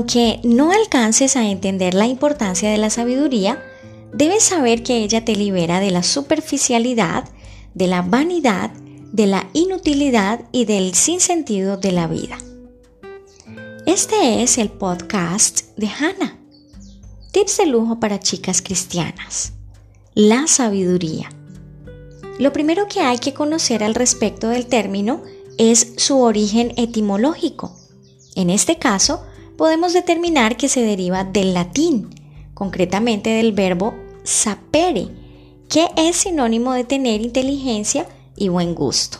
Aunque no alcances a entender la importancia de la sabiduría, debes saber que ella te libera de la superficialidad, de la vanidad, de la inutilidad y del sinsentido de la vida. Este es el podcast de Hannah. Tips de lujo para chicas cristianas. La sabiduría. Lo primero que hay que conocer al respecto del término es su origen etimológico. En este caso, podemos determinar que se deriva del latín, concretamente del verbo sapere, que es sinónimo de tener inteligencia y buen gusto.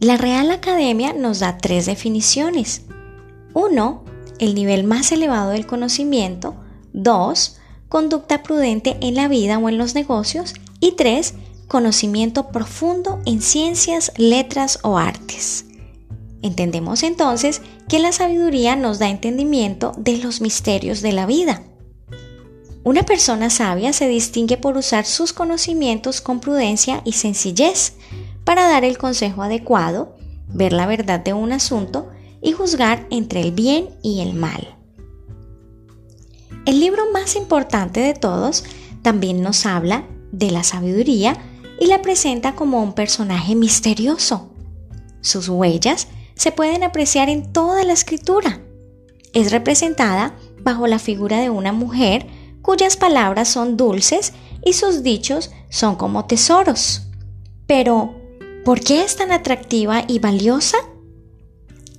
La Real Academia nos da tres definiciones. 1. El nivel más elevado del conocimiento. 2. Conducta prudente en la vida o en los negocios. Y 3. Conocimiento profundo en ciencias, letras o artes. Entendemos entonces que la sabiduría nos da entendimiento de los misterios de la vida. Una persona sabia se distingue por usar sus conocimientos con prudencia y sencillez para dar el consejo adecuado, ver la verdad de un asunto y juzgar entre el bien y el mal. El libro más importante de todos también nos habla de la sabiduría y la presenta como un personaje misterioso. Sus huellas se pueden apreciar en toda la escritura. Es representada bajo la figura de una mujer cuyas palabras son dulces y sus dichos son como tesoros. Pero, ¿por qué es tan atractiva y valiosa?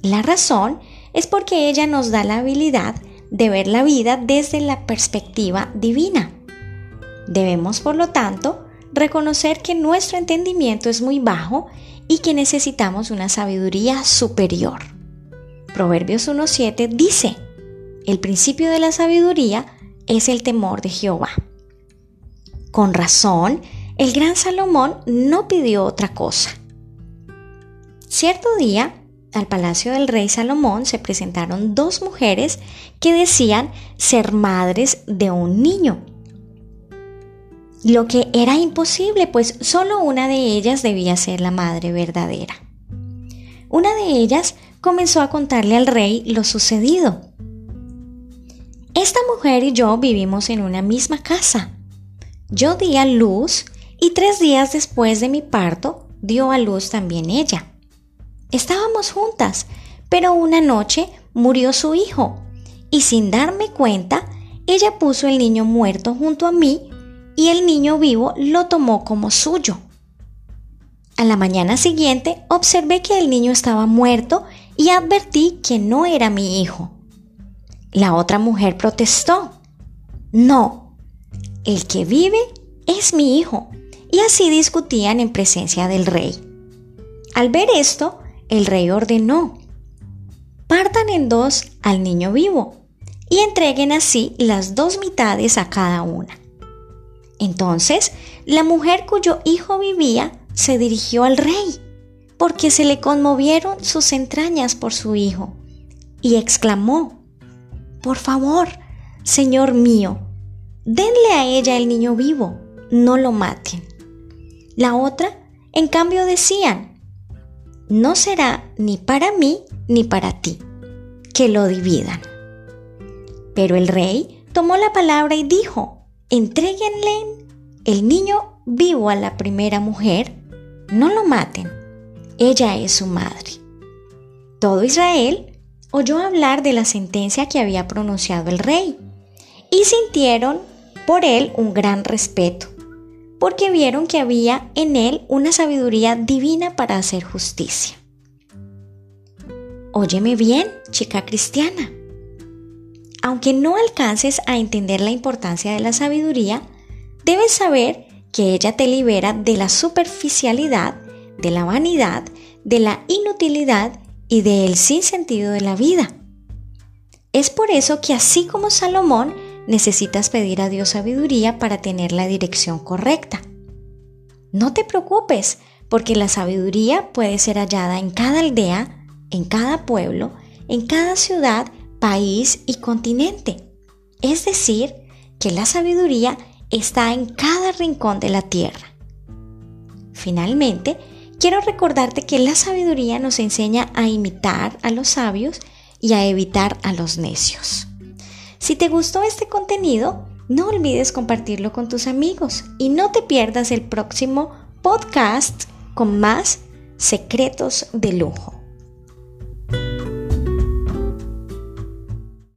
La razón es porque ella nos da la habilidad de ver la vida desde la perspectiva divina. Debemos, por lo tanto, reconocer que nuestro entendimiento es muy bajo y que necesitamos una sabiduría superior. Proverbios 1.7 dice, el principio de la sabiduría es el temor de Jehová. Con razón, el gran Salomón no pidió otra cosa. Cierto día, al palacio del rey Salomón se presentaron dos mujeres que decían ser madres de un niño lo que era imposible, pues solo una de ellas debía ser la madre verdadera. Una de ellas comenzó a contarle al rey lo sucedido. Esta mujer y yo vivimos en una misma casa. Yo di a luz y tres días después de mi parto dio a luz también ella. Estábamos juntas, pero una noche murió su hijo y sin darme cuenta, ella puso el niño muerto junto a mí y el niño vivo lo tomó como suyo. A la mañana siguiente observé que el niño estaba muerto y advertí que no era mi hijo. La otra mujer protestó. No, el que vive es mi hijo. Y así discutían en presencia del rey. Al ver esto, el rey ordenó, partan en dos al niño vivo y entreguen así las dos mitades a cada una. Entonces, la mujer cuyo hijo vivía se dirigió al rey, porque se le conmovieron sus entrañas por su hijo, y exclamó, Por favor, Señor mío, denle a ella el niño vivo, no lo maten. La otra, en cambio, decían, No será ni para mí ni para ti, que lo dividan. Pero el rey tomó la palabra y dijo, Entréguenle el niño vivo a la primera mujer, no lo maten, ella es su madre. Todo Israel oyó hablar de la sentencia que había pronunciado el rey y sintieron por él un gran respeto, porque vieron que había en él una sabiduría divina para hacer justicia. Óyeme bien, chica cristiana aunque no alcances a entender la importancia de la sabiduría, debes saber que ella te libera de la superficialidad, de la vanidad, de la inutilidad y del sinsentido de la vida. Es por eso que así como Salomón, necesitas pedir a Dios sabiduría para tener la dirección correcta. No te preocupes, porque la sabiduría puede ser hallada en cada aldea, en cada pueblo, en cada ciudad país y continente. Es decir, que la sabiduría está en cada rincón de la tierra. Finalmente, quiero recordarte que la sabiduría nos enseña a imitar a los sabios y a evitar a los necios. Si te gustó este contenido, no olvides compartirlo con tus amigos y no te pierdas el próximo podcast con más secretos de lujo.